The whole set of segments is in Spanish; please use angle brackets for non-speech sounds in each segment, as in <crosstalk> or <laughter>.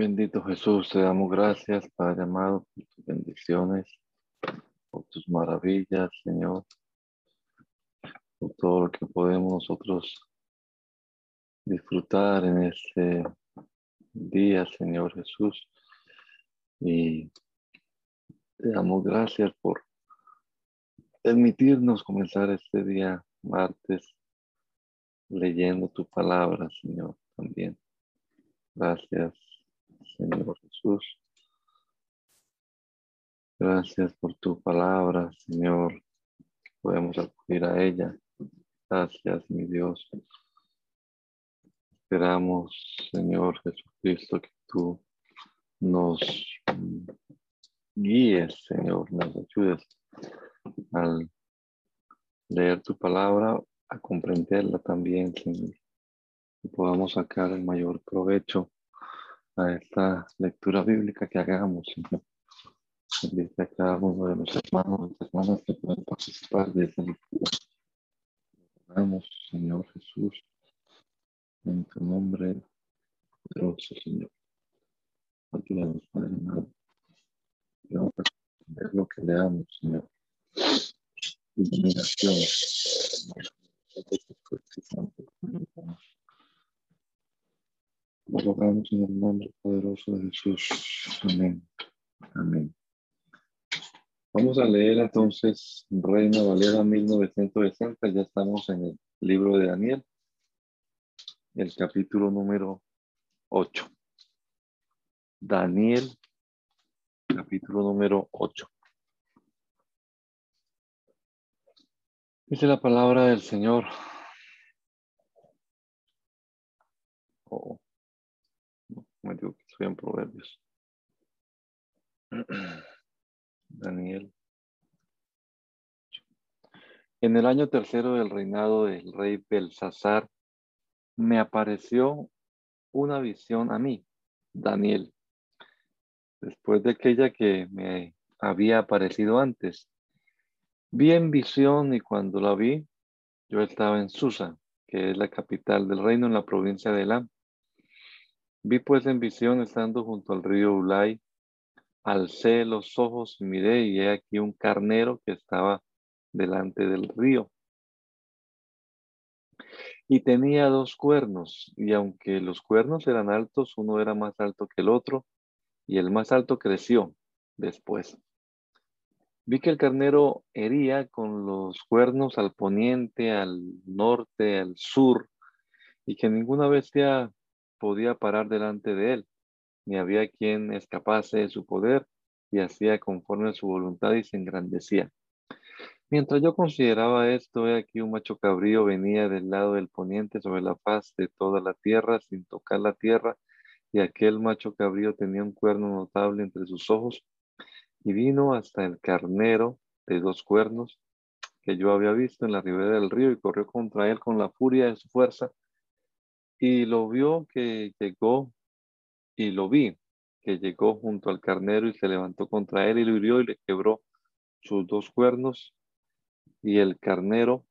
Bendito Jesús, te damos gracias, Padre amado, por tus bendiciones, por tus maravillas, Señor, por todo lo que podemos nosotros disfrutar en este día, Señor Jesús. Y te damos gracias por permitirnos comenzar este día martes leyendo tu palabra, Señor, también. Gracias Señor Jesús. Gracias por tu palabra, Señor. Podemos acudir a ella. Gracias, mi Dios. Esperamos, Señor Jesucristo, que tú nos guíes, Señor, nos ayudes al leer tu palabra, a comprenderla también, Señor. Y podamos sacar el mayor provecho a esta lectura bíblica que hagamos, Señor. Bendice a cada uno de los hermanos y hermanas que pueden participar de esta lectura. Oramos, Señor Jesús, en tu nombre poderoso, Señor. Ayúdanos, Padre amado. Vamos a entender lo que leamos, Señor. Iluminación. Lo rogamos en el nombre poderoso de Jesús. Amén. Amén. Vamos a leer entonces Reina Valera 1960. Ya estamos en el libro de Daniel, el capítulo número 8. Daniel, capítulo número 8. Dice la palabra del Señor. Oh me digo que estoy en Proverbios. <clears throat> Daniel. En el año tercero del reinado del rey Belsasar, me apareció una visión a mí, Daniel, después de aquella que me había aparecido antes. Vi en visión y cuando la vi, yo estaba en Susa, que es la capital del reino en la provincia de Elam. Vi pues en visión estando junto al río Ulay, alcé los ojos y miré y he aquí un carnero que estaba delante del río. Y tenía dos cuernos, y aunque los cuernos eran altos, uno era más alto que el otro, y el más alto creció después. Vi que el carnero hería con los cuernos al poniente, al norte, al sur, y que ninguna bestia podía parar delante de él, ni había quien escapase de su poder, y hacía conforme a su voluntad y se engrandecía. Mientras yo consideraba esto, he aquí un macho cabrío venía del lado del poniente sobre la faz de toda la tierra sin tocar la tierra, y aquel macho cabrío tenía un cuerno notable entre sus ojos, y vino hasta el carnero de dos cuernos que yo había visto en la ribera del río y corrió contra él con la furia de su fuerza y lo vio que llegó, y lo vi, que llegó junto al carnero y se levantó contra él y lo hirió y le quebró sus dos cuernos. Y el carnero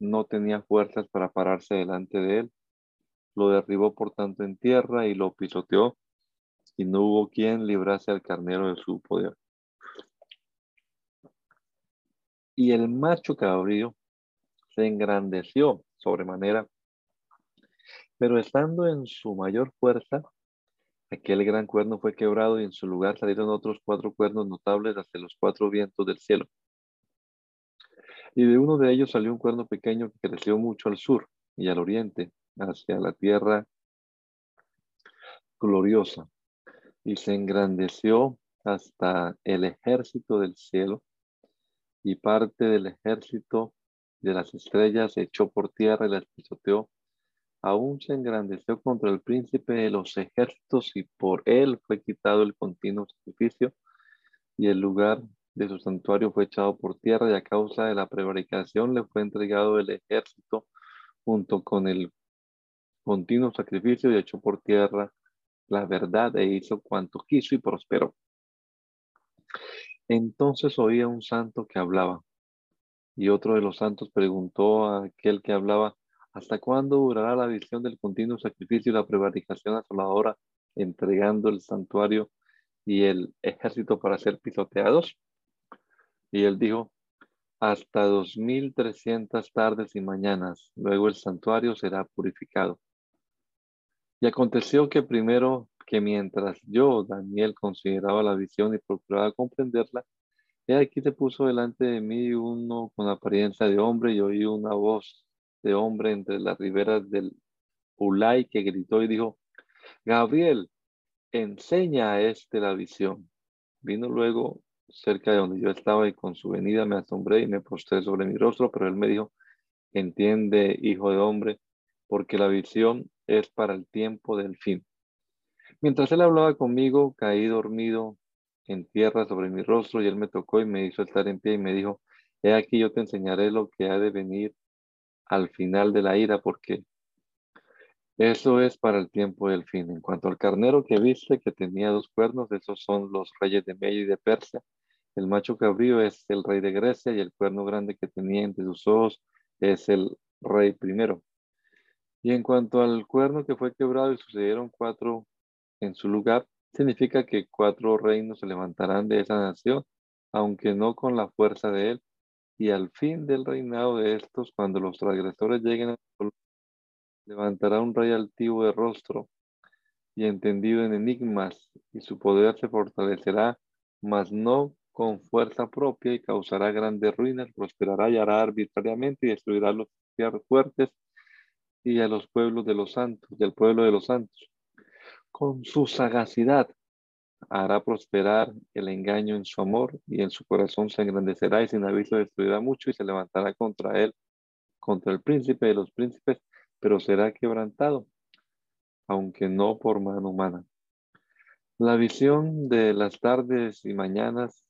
no tenía fuerzas para pararse delante de él. Lo derribó por tanto en tierra y lo pisoteó, y no hubo quien librase al carnero de su poder. Y el macho cabrío se engrandeció sobremanera pero estando en su mayor fuerza, aquel gran cuerno fue quebrado y en su lugar salieron otros cuatro cuernos notables hacia los cuatro vientos del cielo. Y de uno de ellos salió un cuerno pequeño que creció mucho al sur y al oriente, hacia la tierra gloriosa, y se engrandeció hasta el ejército del cielo y parte del ejército de las estrellas se echó por tierra y las pisoteó. Aún se engrandeció contra el príncipe de los ejércitos y por él fue quitado el continuo sacrificio y el lugar de su santuario fue echado por tierra y a causa de la prevaricación le fue entregado el ejército junto con el continuo sacrificio y echó por tierra la verdad e hizo cuanto quiso y prosperó. Entonces oía un santo que hablaba y otro de los santos preguntó a aquel que hablaba, ¿hasta cuándo durará la visión del continuo sacrificio y la prevaricación asoladora entregando el santuario y el ejército para ser pisoteados? Y él dijo, hasta dos mil trescientas tardes y mañanas, luego el santuario será purificado. Y aconteció que primero que mientras yo, Daniel, consideraba la visión y procuraba comprenderla, he aquí se puso delante de mí uno con apariencia de hombre y oí una voz de hombre entre las riberas del Ulay que gritó y dijo, Gabriel, enseña a este la visión. Vino luego cerca de donde yo estaba y con su venida me asombré y me postré sobre mi rostro, pero él me dijo, entiende, hijo de hombre, porque la visión es para el tiempo del fin. Mientras él hablaba conmigo, caí dormido en tierra sobre mi rostro y él me tocó y me hizo estar en pie y me dijo, he aquí yo te enseñaré lo que ha de venir al final de la ira, porque eso es para el tiempo del fin. En cuanto al carnero que viste, que tenía dos cuernos, esos son los reyes de Medio y de Persia. El macho cabrío es el rey de Grecia y el cuerno grande que tenía entre sus ojos es el rey primero. Y en cuanto al cuerno que fue quebrado y sucedieron cuatro en su lugar, significa que cuatro reinos se levantarán de esa nación, aunque no con la fuerza de él. Y al fin del reinado de estos, cuando los transgresores lleguen, levantará un rey altivo de rostro y entendido en enigmas, y su poder se fortalecerá, mas no con fuerza propia, y causará grandes ruinas, prosperará y hará arbitrariamente y destruirá los tierras fuertes y a los pueblos de los santos, del pueblo de los santos. Con su sagacidad hará prosperar el engaño en su amor y en su corazón se engrandecerá y sin aviso destruirá mucho y se levantará contra él, contra el príncipe de los príncipes, pero será quebrantado, aunque no por mano humana. La visión de las tardes y mañanas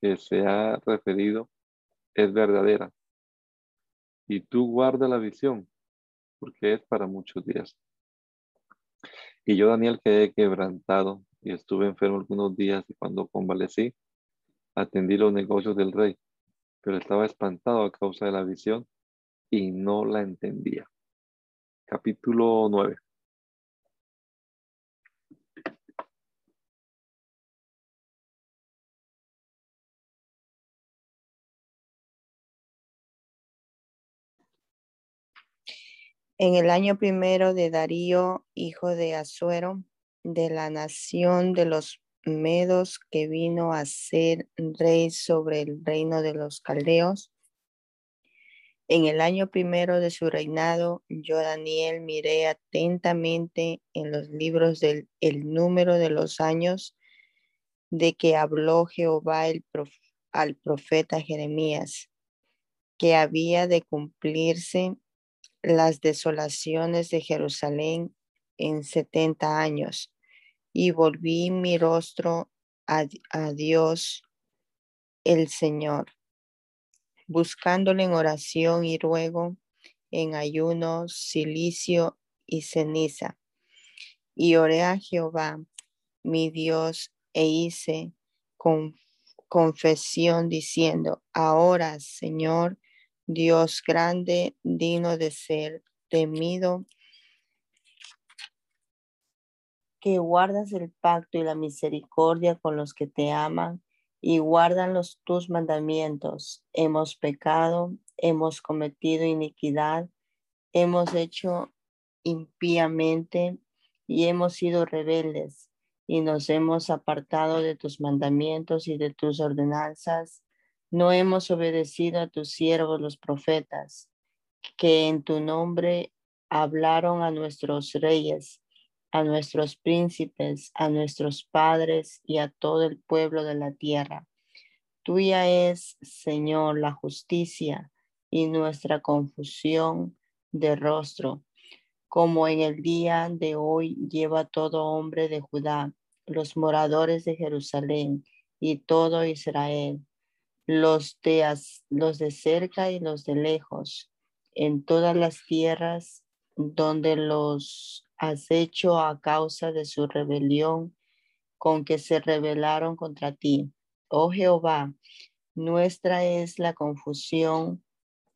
que se ha referido es verdadera. Y tú guarda la visión, porque es para muchos días. Y yo, Daniel, quedé quebrantado y estuve enfermo algunos días y cuando convalecí, atendí los negocios del rey, pero estaba espantado a causa de la visión y no la entendía. Capítulo 9. En el año primero de Darío, hijo de Asuero, de la nación de los Medos, que vino a ser rey sobre el reino de los caldeos, en el año primero de su reinado, yo, Daniel, miré atentamente en los libros del el número de los años de que habló Jehová el al profeta Jeremías, que había de cumplirse las desolaciones de Jerusalén en setenta años y volví mi rostro a, Dios el Señor, buscándole en oración y ruego, en ayuno, silicio y ceniza. Y oré a Jehová, mi Dios, e hice con, confesión diciendo, ahora, Señor, Dios grande, digno de ser temido, que guardas el pacto y la misericordia con los que te aman y guardan los tus mandamientos. Hemos pecado, hemos cometido iniquidad, hemos hecho impíamente y hemos sido rebeldes y nos hemos apartado de tus mandamientos y de tus ordenanzas no hemos obedecido a tus siervos los profetas, que en tu nombre hablaron a nuestros reyes, a nuestros príncipes, a nuestros padres y a todo el pueblo de la tierra. Tuya es, Señor, la justicia y nuestra confusión de rostro, como en el día de hoy lleva todo hombre de Judá, los moradores de Jerusalén y todo Israel, los de, los de cerca y los de lejos, en todas las tierras donde los has hecho a causa de su rebelión con que se rebelaron contra ti. Oh Jehová, nuestra es la confusión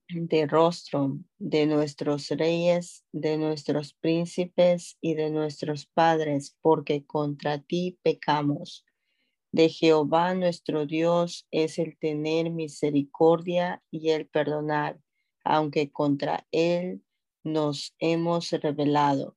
de rostro de nuestros reyes, de nuestros príncipes y de nuestros padres, porque contra ti pecamos. De Jehová nuestro Dios es el tener misericordia y el perdonar, aunque contra él nos hemos rebelado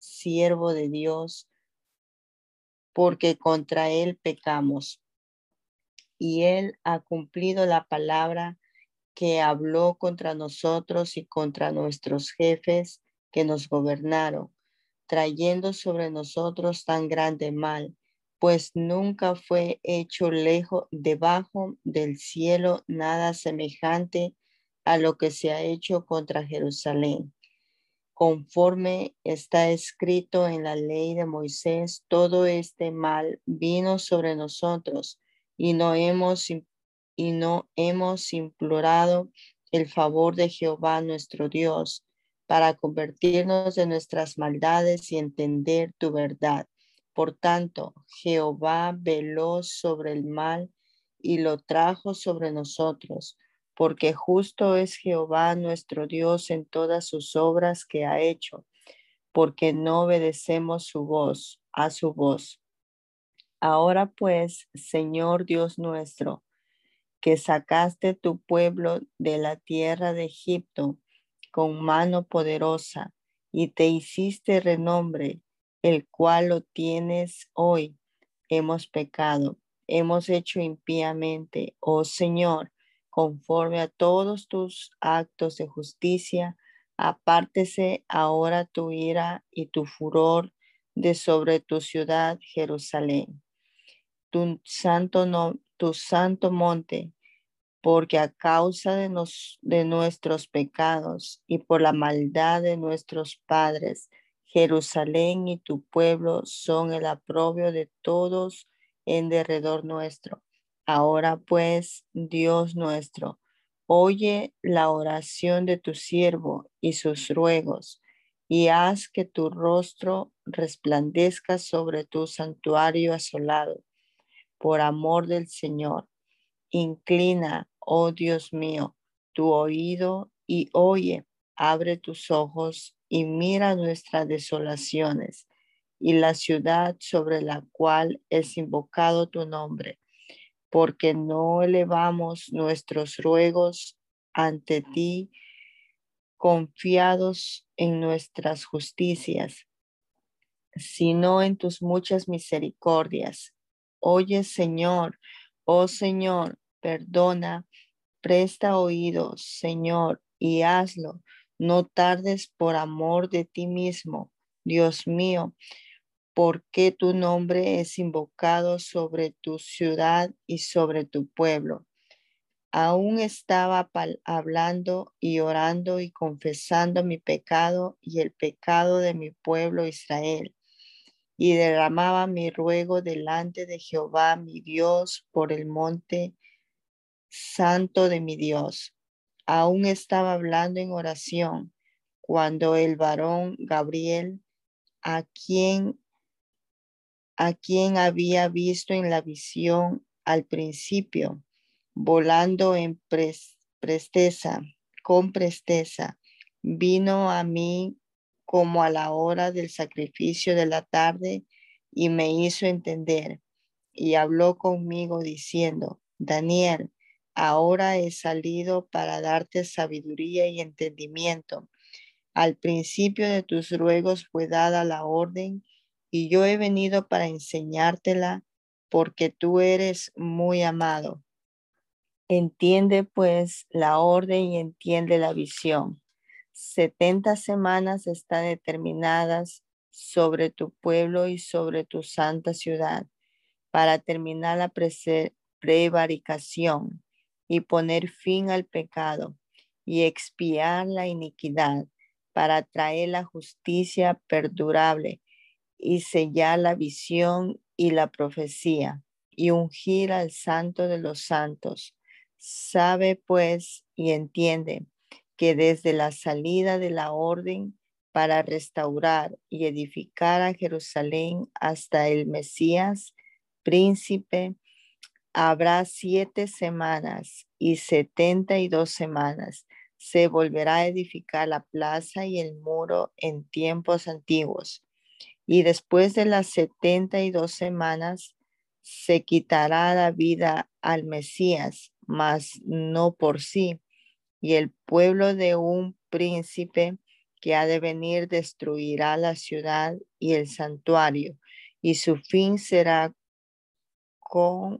siervo de Dios, porque contra él pecamos. Y él ha cumplido la palabra que habló contra nosotros y contra nuestros jefes que nos gobernaron, trayendo sobre nosotros tan grande mal pues nunca fue hecho lejos debajo del cielo nada semejante a lo que se ha hecho contra Jerusalén. Conforme está escrito en la ley de Moisés, todo este mal vino sobre nosotros y no hemos y no hemos implorado el favor de Jehová nuestro Dios para convertirnos de nuestras maldades y entender tu verdad. Por tanto, Jehová veló sobre el mal y lo trajo sobre nosotros, porque justo es Jehová nuestro Dios en todas sus obras que ha hecho, porque no obedecemos su voz, a su voz. Ahora pues, Señor Dios nuestro, que sacaste tu pueblo de la tierra de Egipto con mano poderosa y te hiciste renombre el cual lo tienes hoy. Hemos pecado, hemos hecho impíamente, oh Señor, conforme a todos tus actos de justicia, apártese ahora tu ira y tu furor de sobre tu ciudad Jerusalén. Tu santo, no, tu santo monte, porque a causa de, nos, de nuestros pecados y por la maldad de nuestros padres, Jerusalén y tu pueblo son el aprobio de todos en derredor nuestro. Ahora pues, Dios nuestro, oye la oración de tu siervo y sus ruegos, y haz que tu rostro resplandezca sobre tu santuario asolado, por amor del Señor. Inclina, oh Dios mío, tu oído y oye, abre tus ojos y mira nuestras desolaciones y la ciudad sobre la cual es invocado tu nombre, porque no elevamos nuestros ruegos ante ti confiados en nuestras justicias, sino en tus muchas misericordias. Oye, Señor, oh Señor, perdona, presta oídos, Señor, y hazlo no tardes por amor de ti mismo, Dios mío, porque tu nombre es invocado sobre tu ciudad y sobre tu pueblo. Aún estaba hablando y orando y confesando mi pecado y el pecado de mi pueblo Israel. Y derramaba mi ruego delante de Jehová mi Dios por el monte santo de mi Dios aún estaba hablando en oración cuando el varón Gabriel, a quien, a quien había visto en la visión al principio, volando en presteza, con presteza, vino a mí como a la hora del sacrificio de la tarde y me hizo entender y habló conmigo diciendo, Daniel, ahora he salido para darte sabiduría y entendimiento. Al principio de tus ruegos fue dada la orden y yo he venido para enseñártela porque tú eres muy amado. Entiende pues la orden y entiende la visión. Setenta semanas están determinadas sobre tu pueblo y sobre tu santa ciudad para terminar la prevaricación y poner fin al pecado y expiar la iniquidad para traer la justicia perdurable y sellar la visión y la profecía y ungir al santo de los santos. Sabe pues y entiende que desde la salida de la orden para restaurar y edificar a Jerusalén hasta el Mesías, príncipe, habrá siete semanas y setenta y dos semanas. Se volverá a edificar la plaza y el muro en tiempos antiguos. Y después de las setenta y dos semanas, se quitará la vida al Mesías, mas no por sí. Y el pueblo de un príncipe que ha de venir destruirá la ciudad y el santuario, y su fin será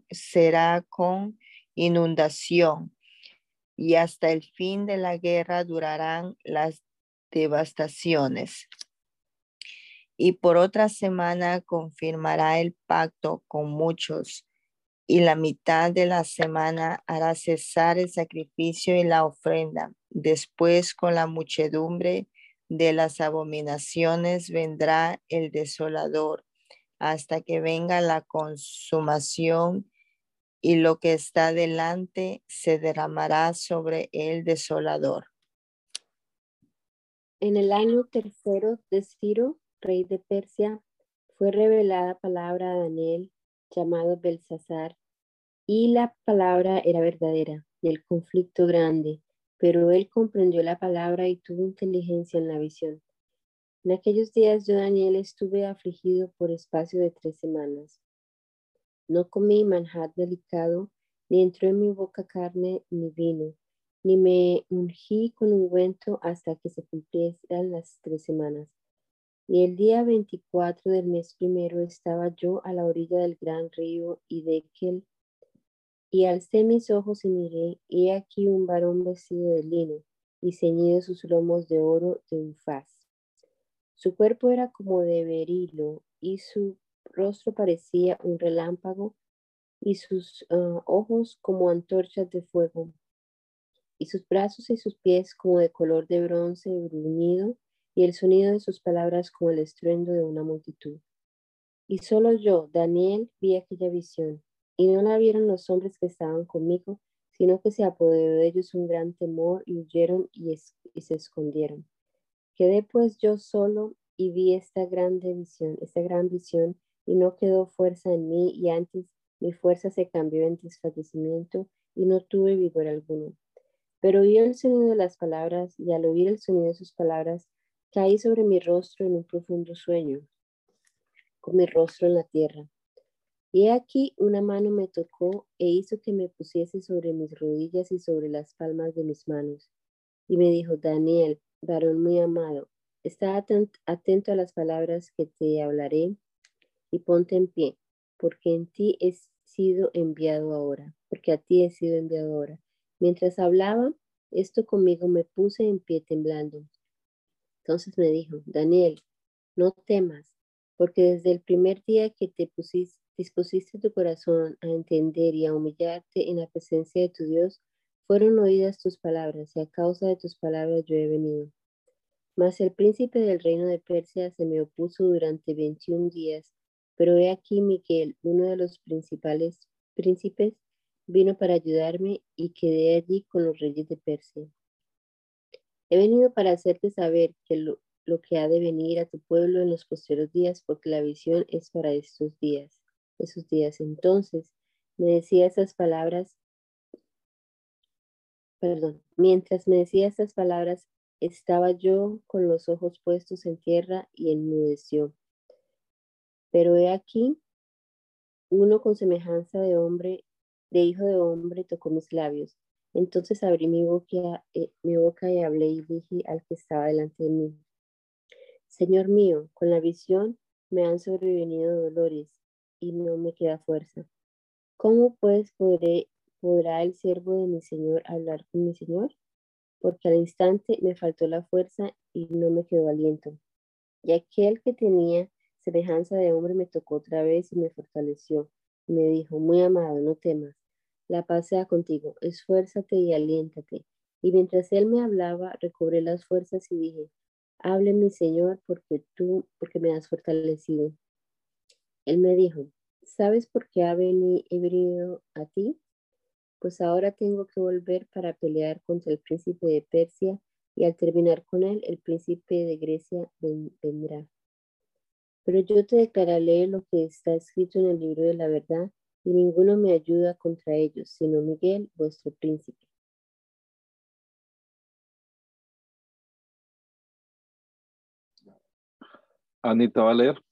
será con inundación y hasta el fin de la guerra durarán las devastaciones. Y por otra semana confirmará el pacto con muchos y la mitad de la semana hará cesar el sacrificio y la ofrenda. Después con la muchedumbre de las abominaciones vendrá el desolador hasta que venga la consumación y lo que está delante se derramará sobre el desolador. En el año tercero de rey de Persia, fue revelada palabra a Daniel, llamado Belsasar, y la palabra era verdadera, del conflicto grande, pero él comprendió la palabra y tuvo inteligencia en la visión. En aquellos días yo, Daniel, estuve afligido por espacio de tres semanas. No comí manjar delicado, ni entró en mi boca carne ni vino, ni me ungí con ungüento hasta que se cumplieran las tres semanas. Y el día 24 del mes primero estaba yo a la orilla del gran río Idekel, y alcé mis ojos y miré, he aquí un varón vestido de lino, y ceñido sus lomos de oro de un faz. Su cuerpo era como de berilo y su rostro parecía un relámpago y sus ah, ojos como antorchas de fuego y sus brazos y sus pies como de color de bronce bruñido y el sonido de sus palabras como el estruendo de una multitud. Y solo yo, Daniel, vi aquella visión, y no la vieron los hombres que estaban conmigo, sino que se apoderó de ellos un gran temor y huyeron y se escondieron. Quedé pues yo solo y vi esta grande visión, esta gran visión, y no quedó fuerza en mí, y antes mi fuerza se cambió en desfallecimiento y no tuve vigor alguno. Pero oí el sonido de las palabras, y al oír el sonido de sus palabras, caí sobre mi rostro en un profundo sueño, con mi rostro en la tierra. Y aquí una mano me tocó e hizo que me pusiese sobre mis rodillas y sobre las palmas de mis manos. Y me dijo, Daniel, varón muy amado, está atento a las palabras que te hablaré y ponte en pie, porque en ti he sido enviado ahora, porque a ti he sido enviado ahora. Mientras hablaba esto conmigo, me puse en pie temblando. Entonces me dijo, Daniel, no temas, porque desde el primer día que te pusiste, dispusiste tu corazón a entender y a humillarte en la presencia de tu Dios, fueron oídas tus palabras, y a causa de tus palabras yo he venido. Mas el príncipe del reino de Persia se me opuso durante veintiún días, pero he aquí Miguel, uno de los principales príncipes, vino para ayudarme y quedé allí con los reyes de Persia. He venido para hacerte saber que lo, que ha de venir a tu pueblo en los posteriores días, porque la visión es para estos días, esos días. Entonces me decía esas palabras, perdón, mientras me decía esas palabras, estaba yo con los ojos puestos en tierra y enmudeció. Pero he aquí, uno con semejanza de hombre, de hijo de hombre, tocó mis labios. Entonces abrí mi boca, eh, mi boca y hablé y dije al que estaba delante de mí, Señor mío, con la visión me han sobrevenido dolores y no me queda fuerza. ¿Cómo pues podrá el siervo de mi Señor hablar con mi Señor? Porque al instante me faltó la fuerza y no me quedó aliento. Y aquel que tenía semejanza de hombre me tocó otra vez y me fortaleció. Y me dijo, muy amado, no temas, la paz sea contigo, esfuérzate y aliéntate. Y mientras él me hablaba, recobré las fuerzas y dije, hable mi Señor, porque tú, porque me has fortalecido. Él me dijo, ¿sabes por qué ha venido a ti? Pues ahora tengo que volver para pelear contra el príncipe de Persia y al terminar con él, el príncipe de Grecia vendrá. Pero yo te declararé lo que está escrito en el libro de la verdad y ninguno me ayuda contra ellos, sino Miguel, vuestro príncipe. Anita va a leer.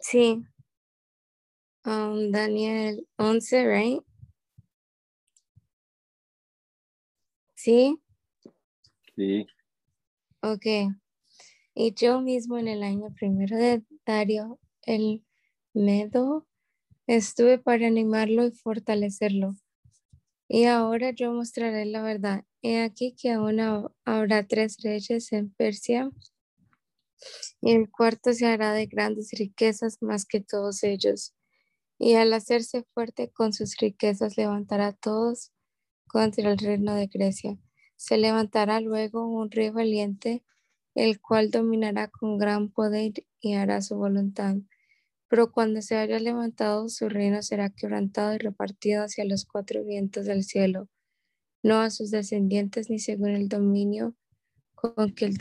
Sí. Um, Daniel 11, right? Sí. Sí. Ok. Y yo mismo en el año primero de Dario, el Medo, estuve para animarlo y fortalecerlo. Y ahora yo mostraré la verdad. He aquí que aún habrá tres reyes en Persia, y el cuarto se hará de grandes riquezas más que todos ellos. Y al hacerse fuerte con sus riquezas levantará a todos contra el reino de Grecia. Se levantará luego un rey valiente el cual dominará con gran poder y hará su voluntad. Pero cuando se haya levantado, su reino será quebrantado y repartido hacia los cuatro vientos del cielo, no a sus descendientes ni según el dominio con que el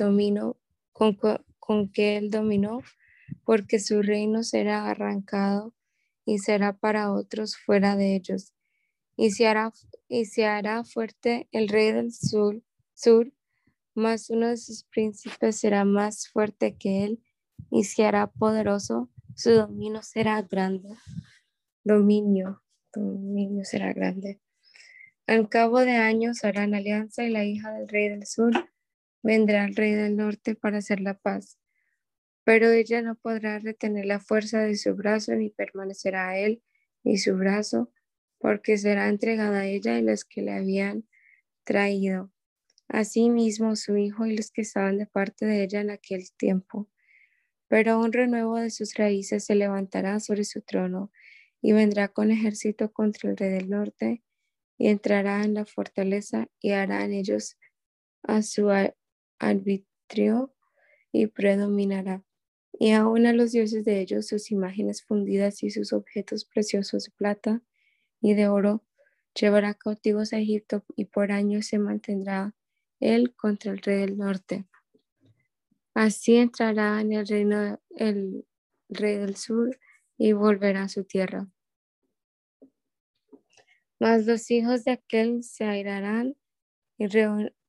que él dominó, porque su reino será arrancado y será para otros fuera de ellos. Y se hará, y se hará fuerte el rey del sur mas uno de sus príncipes será más fuerte que él y se hará poderoso, su dominio será grande. Dominio, dominio será grande. Al cabo de años harán alianza y la hija del rey del sur vendrá al rey del norte para hacer la paz. Pero ella no podrá retener la fuerza de su brazo ni permanecerá a él ni su brazo, porque será entregada a ella y los que le habían traído asimismo su hijo y los que estaban de parte de ella en aquel tiempo. Pero un renuevo de sus raíces se levantará sobre su trono y vendrá con ejército contra el rey del norte y entrará en la fortaleza y hará en ellos a su arbitrio y predominará. Y aún a los dioses de ellos sus imágenes fundidas y sus objetos preciosos de plata y de oro llevará cautivos a Egipto y por años se mantendrá él contra el rey del norte. Así entrará en el reino el rey del sur y volverá a su tierra. Mas los hijos de aquel se airarán y,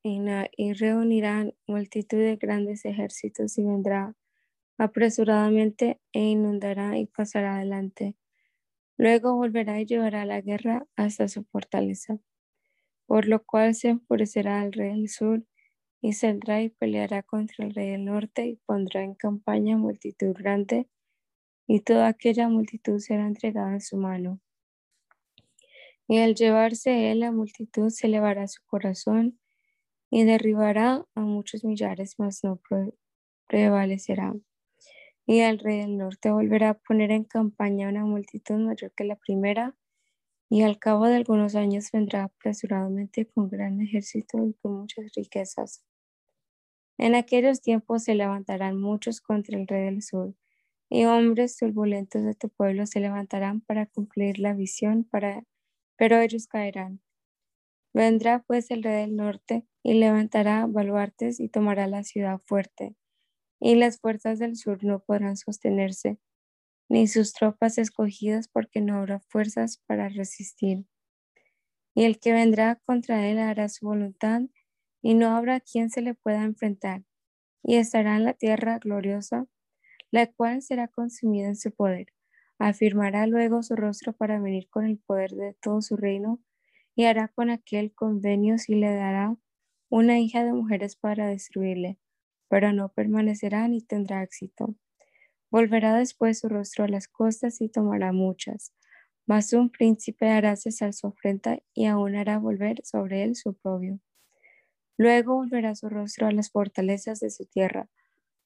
y reunirán multitud de grandes ejércitos y vendrá apresuradamente e inundará y pasará adelante. Luego volverá y llevará la guerra hasta su fortaleza por lo cual se enfurecerá el rey del sur y saldrá y peleará contra el rey del norte y pondrá en campaña multitud grande y toda aquella multitud será entregada en su mano. Y al llevarse él la multitud se elevará su corazón y derribará a muchos millares, mas no prevalecerá. Y el rey del norte volverá a poner en campaña una multitud mayor que la primera y al cabo de algunos años vendrá apresuradamente con gran ejército y con muchas riquezas. En aquellos tiempos se levantarán muchos contra el rey del sur, y hombres turbulentos de tu pueblo se levantarán para cumplir la visión, para... pero ellos caerán. Vendrá pues el rey del norte y levantará baluartes y tomará la ciudad fuerte, y las fuerzas del sur no podrán sostenerse ni sus tropas escogidas porque no habrá fuerzas para resistir. y el que vendrá contra él hará su voluntad, y no habrá quien se le pueda enfrentar, y estará en la tierra gloriosa, la cual será consumida en su poder. Afirmará luego su rostro para venir con el poder de todo su reino, y hará con aquel convenio y le dará una hija de mujeres para destruirle, pero no permanecerá ni tendrá éxito. Volverá después su rostro a las costas y tomará muchas. Mas un príncipe hará cesar su afrenta y aún hará volver sobre él su propio. Luego volverá su rostro a las fortalezas de su tierra,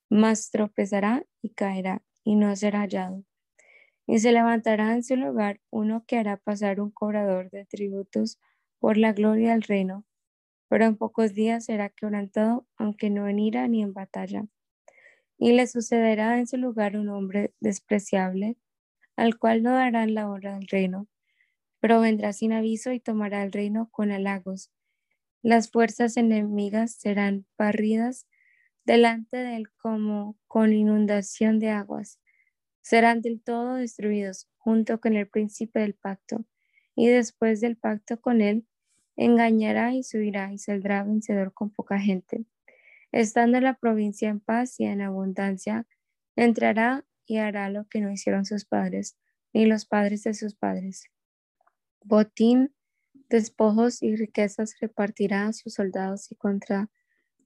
mas tropezará y caerá y no será hallado. Y se levantará en su lugar uno que hará pasar un cobrador de tributos por la gloria del reino, pero en pocos días será quebrantado, aunque no en ira ni en batalla. Y le sucederá en su lugar un hombre despreciable, al cual no darán la honra del reino, pero vendrá sin aviso y tomará el reino con halagos las fuerzas enemigas serán barridas delante de él como con inundación de aguas. Serán del todo destruidos junto con el príncipe del pacto. Y después del pacto con él, engañará y subirá y saldrá vencedor con poca gente. Estando la provincia en paz y en abundancia, entrará y hará lo que no hicieron sus padres, ni los padres de sus padres. Botín despojos y riquezas repartirá a sus soldados y contra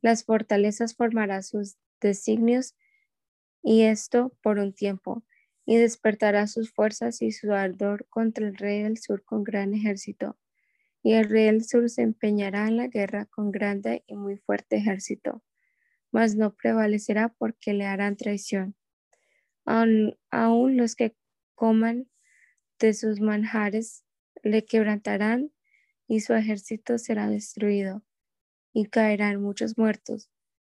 las fortalezas formará sus designios y esto por un tiempo, y despertará sus fuerzas y su ardor contra el rey del sur con gran ejército. Y el rey del sur se empeñará en la guerra con grande y muy fuerte ejército, mas no prevalecerá porque le harán traición. Aún, aún los que coman de sus manjares le quebrantarán y su ejército será destruido, y caerán muchos muertos.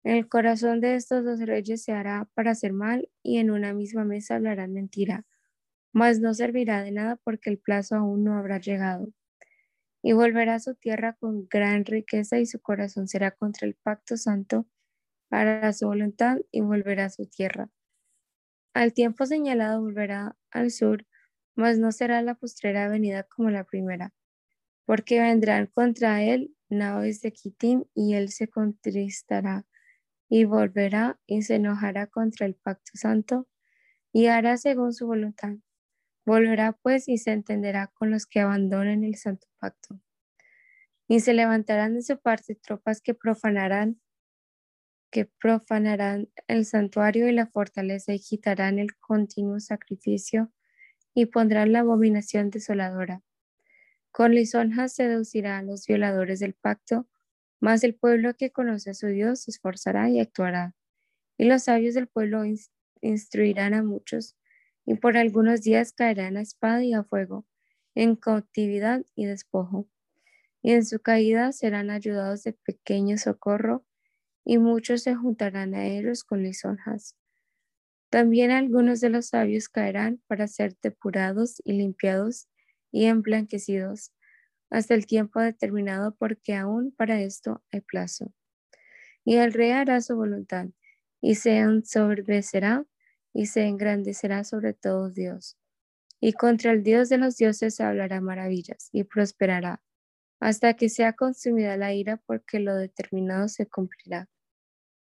En el corazón de estos dos reyes se hará para hacer mal, y en una misma mesa hablarán mentira, mas no servirá de nada porque el plazo aún no habrá llegado. Y volverá a su tierra con gran riqueza, y su corazón será contra el pacto santo, para su voluntad, y volverá a su tierra. Al tiempo señalado volverá al sur, mas no será la postrera venida como la primera porque vendrán contra él naves de Kitim y él se contristará y volverá y se enojará contra el pacto santo y hará según su voluntad. Volverá pues y se entenderá con los que abandonen el santo pacto. Y se levantarán de su parte tropas que profanarán profanarán el santuario y la fortaleza y quitarán el continuo sacrificio y pondrán la abominación desoladora con lisonjas seducirá a los violadores del pacto, mas el pueblo que conoce a su Dios se esforzará y actuará. Y los sabios del pueblo instruirán a muchos, y por algunos días caerán a espada y a fuego, en cautividad y despojo. Y en su caída serán ayudados de pequeño socorro, y muchos se juntarán a ellos con lisonjas. También algunos de los sabios caerán para ser depurados y limpiados y emblanquecidos hasta el tiempo determinado, porque aún para esto hay plazo. Y el rey hará su voluntad, y se ensorbecerá y se engrandecerá sobre todo Dios. Y contra el Dios de los dioses hablará maravillas, y prosperará, hasta que sea consumida la ira, porque lo determinado se cumplirá.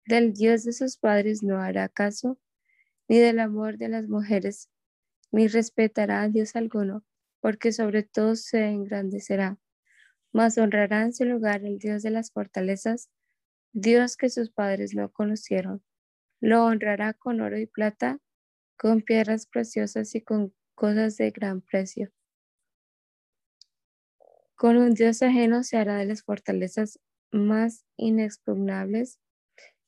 Del Dios de sus padres no hará caso, ni del amor de las mujeres, ni respetará a Dios alguno, porque sobre todo se engrandecerá. Mas honrará en su lugar el Dios de las fortalezas, Dios que sus padres no conocieron. Lo honrará con oro y plata, con piedras preciosas y con cosas de gran precio. Con un Dios ajeno se hará de las fortalezas más inexpugnables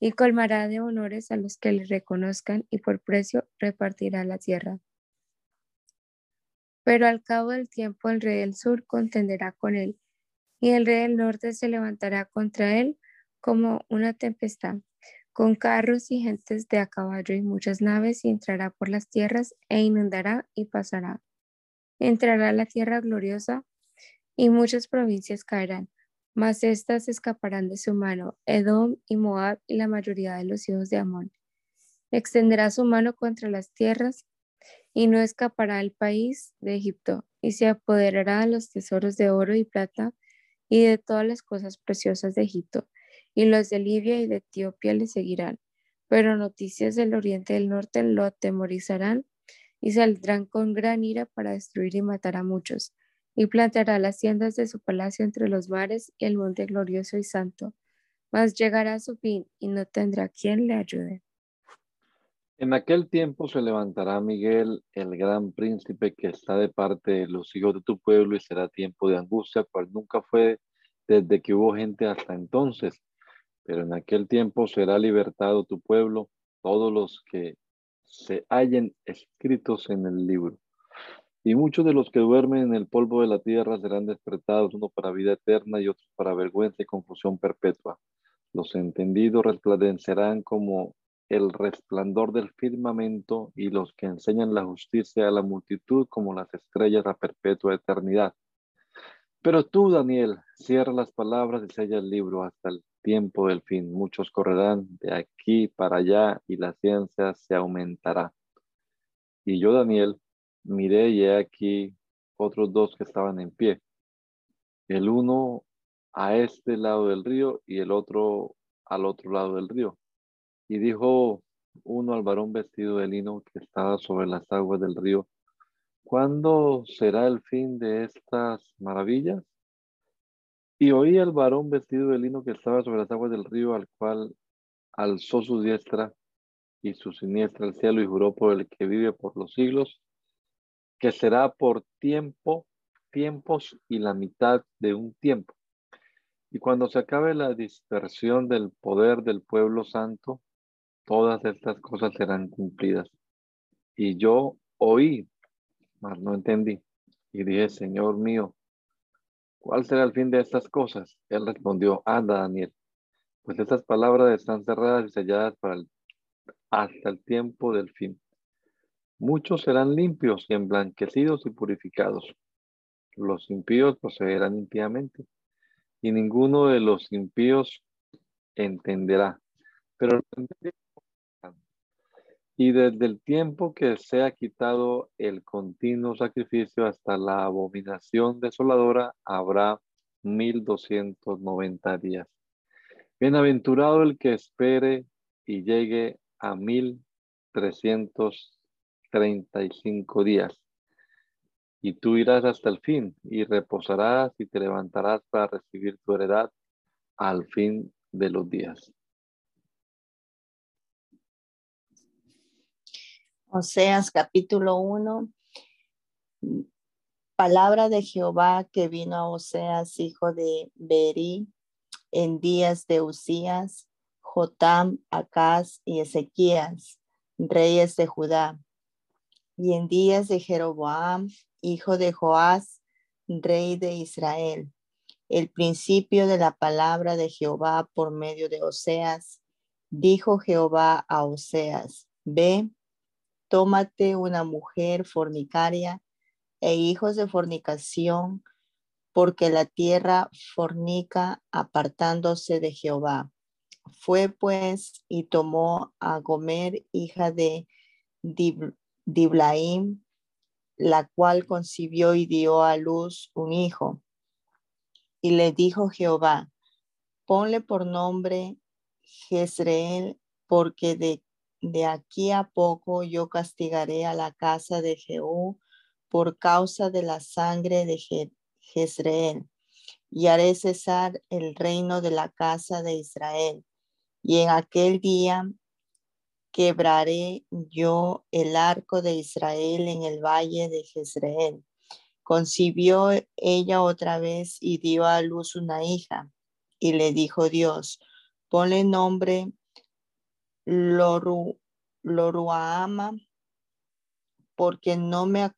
y colmará de honores a los que le reconozcan y por precio repartirá la tierra. Pero al cabo del tiempo el rey del sur contenderá con él, y el rey del norte se levantará contra él como una tempestad, con carros y gentes de a caballo y muchas naves, y entrará por las tierras e inundará y pasará. Entrará la tierra gloriosa, y muchas provincias caerán, mas éstas escaparán de su mano, Edom y Moab y la mayoría de los hijos de Amón. Extenderá su mano contra las tierras y no escapará el país de Egipto, y se apoderará de los tesoros de oro y plata y de todas las cosas preciosas de Egipto, y los de Libia y de Etiopía le seguirán. Pero noticias del oriente del norte lo atemorizarán y saldrán con gran ira para destruir y matar a muchos, y plantará las tiendas de su palacio entre los mares y el monte glorioso y santo. Mas llegará a su fin y no tendrá quien le ayude. En aquel tiempo se levantará Miguel, el gran príncipe que está de parte de los hijos de tu pueblo, y será tiempo de angustia, cual nunca fue desde que hubo gente hasta entonces. Pero en aquel tiempo será libertado tu pueblo, todos los que se hallen escritos en el libro. Y muchos de los que duermen en el polvo de la tierra serán despertados, uno para vida eterna y otro para vergüenza y confusión perpetua. Los entendidos resplandecerán como el resplandor del firmamento y los que enseñan la justicia a la multitud como las estrellas a perpetua eternidad. Pero tú, Daniel, cierra las palabras y sella el libro hasta el tiempo del fin. Muchos correrán de aquí para allá y la ciencia se aumentará. Y yo, Daniel, miré y he aquí otros dos que estaban en pie. El uno a este lado del río y el otro al otro lado del río. Y dijo uno al varón vestido de lino que estaba sobre las aguas del río, ¿cuándo será el fin de estas maravillas? Y oí al varón vestido de lino que estaba sobre las aguas del río, al cual alzó su diestra y su siniestra al cielo y juró por el que vive por los siglos, que será por tiempo, tiempos y la mitad de un tiempo. Y cuando se acabe la dispersión del poder del pueblo santo, todas estas cosas serán cumplidas. Y yo oí, mas no entendí. Y dije, Señor mío, ¿cuál será el fin de estas cosas? Él respondió, anda, Daniel, pues estas palabras están cerradas y selladas para hasta el tiempo del fin. Muchos serán limpios y emblanquecidos y purificados. Los impíos procederán impíamente, y ninguno de los impíos entenderá. Pero y desde el tiempo que se ha quitado el continuo sacrificio hasta la abominación desoladora, habrá mil doscientos noventa días. Bienaventurado el que espere y llegue a mil trescientos treinta y cinco días. Y tú irás hasta el fin y reposarás y te levantarás para recibir tu heredad al fin de los días. Oseas capítulo 1. Palabra de Jehová que vino a Oseas, hijo de Beri, en días de Usías, Jotam, Acaz y Ezequías, reyes de Judá, y en días de Jeroboam, hijo de Joás, rey de Israel. El principio de la palabra de Jehová por medio de Oseas. Dijo Jehová a Oseas, ve, tómate una mujer fornicaria e hijos de fornicación, porque la tierra fornica apartándose de Jehová. Fue pues y tomó a Gomer, hija de Diblaim, la cual concibió y dio a luz un hijo. Y le dijo Jehová, ponle por nombre Jezreel, porque de de aquí a poco yo castigaré a la casa de Jehú por causa de la sangre de Jezreel, y haré cesar el reino de la casa de Israel. Y en aquel día quebraré yo el arco de Israel en el valle de Jezreel. Concibió ella otra vez y dio a luz una hija. Y le dijo Dios, ponle nombre Loru, Loruama, porque no me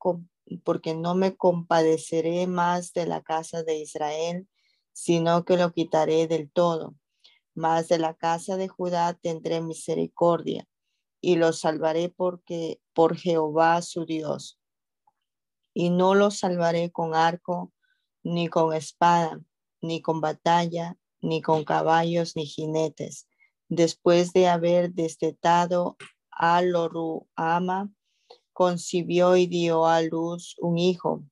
porque no me compadeceré más de la casa de Israel, sino que lo quitaré del todo. Más de la casa de Judá tendré misericordia y lo salvaré porque por Jehová su Dios. Y no lo salvaré con arco, ni con espada, ni con batalla, ni con caballos, ni jinetes, Después de haber destetado a Loruama, concibió y dio a luz un hijo.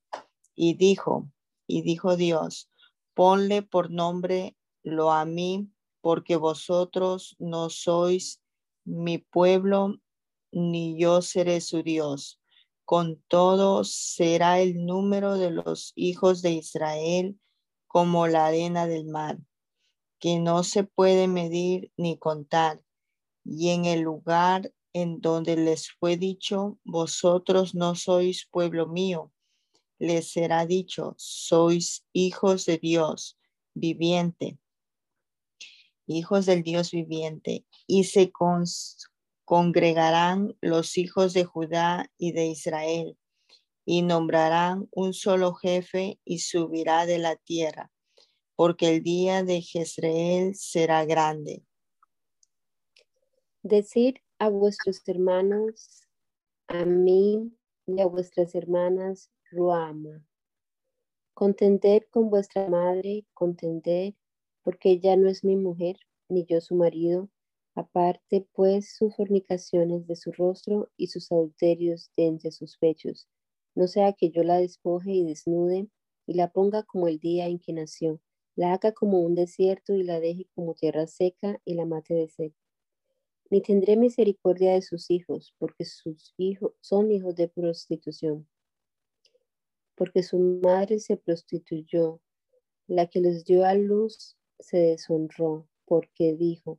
Y dijo, y dijo Dios, ponle por nombre lo a mí, porque vosotros no sois mi pueblo, ni yo seré su Dios. Con todo será el número de los hijos de Israel como la arena del mar, que no se puede medir ni contar. Y en el lugar en donde les fue dicho, vosotros no sois pueblo mío, les será dicho, sois hijos de Dios viviente, hijos del Dios viviente, y se congregarán los hijos de Judá y de Israel, y nombrarán un solo jefe y subirá de la tierra, porque el día de Jezreel será grande. Decir a vuestros hermanos, a mí y a vuestras hermanas, Ruama. Contender con vuestra madre, contender, porque ella no es mi mujer, ni yo su marido, aparte pues sus fornicaciones de su rostro y sus adulterios de entre sus pechos, no sea que yo la despoje y desnude y la ponga como el día en que nació, la haga como un desierto y la deje como tierra seca y la mate de sed. Ni tendré misericordia de sus hijos, porque sus hijos son hijos de prostitución porque su madre se prostituyó. La que les dio a luz se deshonró, porque dijo,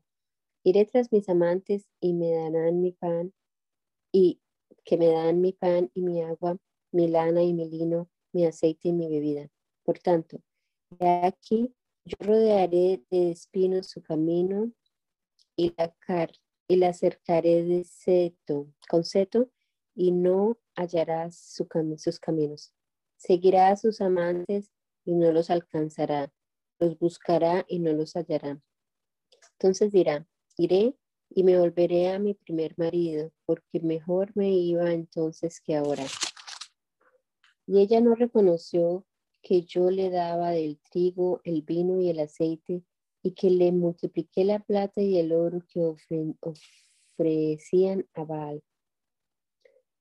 iré tras mis amantes y me darán mi pan, y que me dan mi pan y mi agua, mi lana y mi lino, mi aceite y mi bebida. Por tanto, de aquí yo rodearé de espinos su camino y la, car y la cercaré de seto, con seto y no hallarás su sus caminos. Seguirá a sus amantes y no los alcanzará. Los buscará y no los hallará. Entonces dirá, iré y me volveré a mi primer marido, porque mejor me iba entonces que ahora. Y ella no reconoció que yo le daba del trigo, el vino y el aceite, y que le multipliqué la plata y el oro que ofrecían a Baal.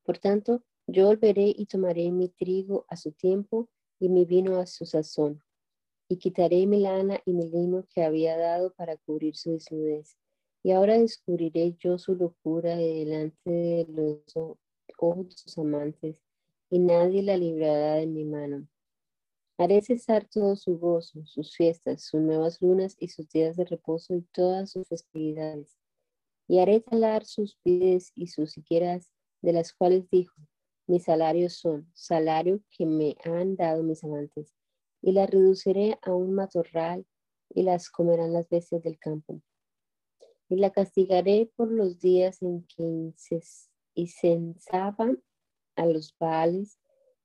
Por tanto, yo volveré y tomaré mi trigo a su tiempo y mi vino a su sazón, y quitaré mi lana y mi lino que había dado para cubrir su desnudez. Y ahora descubriré yo su locura delante de los ojos de sus amantes, y nadie la librará de mi mano. Haré cesar todo su gozo, sus fiestas, sus nuevas lunas y sus días de reposo y todas sus festividades. Y haré talar sus pies y sus higueras, de las cuales dijo, mis salarios son salario que me han dado mis amantes, y las reduciré a un matorral y las comerán las bestias del campo. Y la castigaré por los días en que incensaban a los baales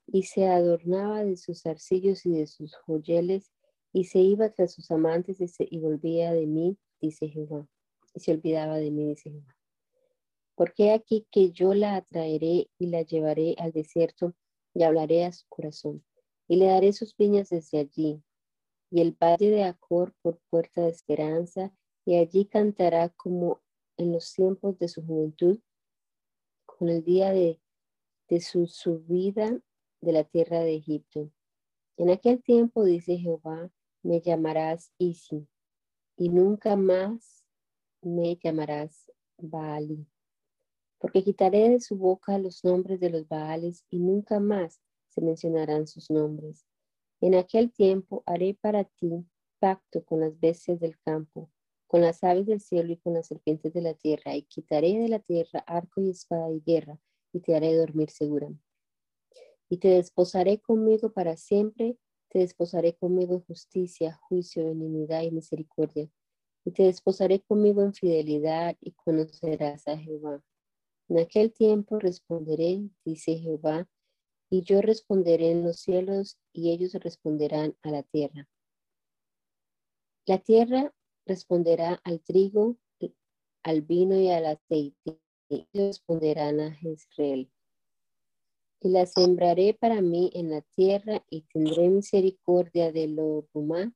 y se adornaba de sus arcillos y de sus joyeles y se iba tras sus amantes y, y volvía de mí, dice Jehová, y se olvidaba de mí, dice Jehová. Porque aquí que yo la atraeré y la llevaré al desierto y hablaré a su corazón y le daré sus viñas desde allí y el valle de Acor por puerta de esperanza y allí cantará como en los tiempos de su juventud con el día de, de su subida de la tierra de Egipto. En aquel tiempo, dice Jehová, me llamarás Isi y nunca más me llamarás Baali porque quitaré de su boca los nombres de los Baales y nunca más se mencionarán sus nombres. En aquel tiempo haré para ti pacto con las bestias del campo, con las aves del cielo y con las serpientes de la tierra, y quitaré de la tierra arco y espada y guerra, y te haré dormir segura. Y te desposaré conmigo para siempre, te desposaré conmigo en justicia, juicio, benignidad y misericordia. Y te desposaré conmigo en fidelidad, y conocerás a Jehová. En aquel tiempo responderé, dice Jehová, y yo responderé en los cielos, y ellos responderán a la tierra. La tierra responderá al trigo, al vino y al aceite, y responderán a Jezreel. Y la sembraré para mí en la tierra, y tendré misericordia de lo humano,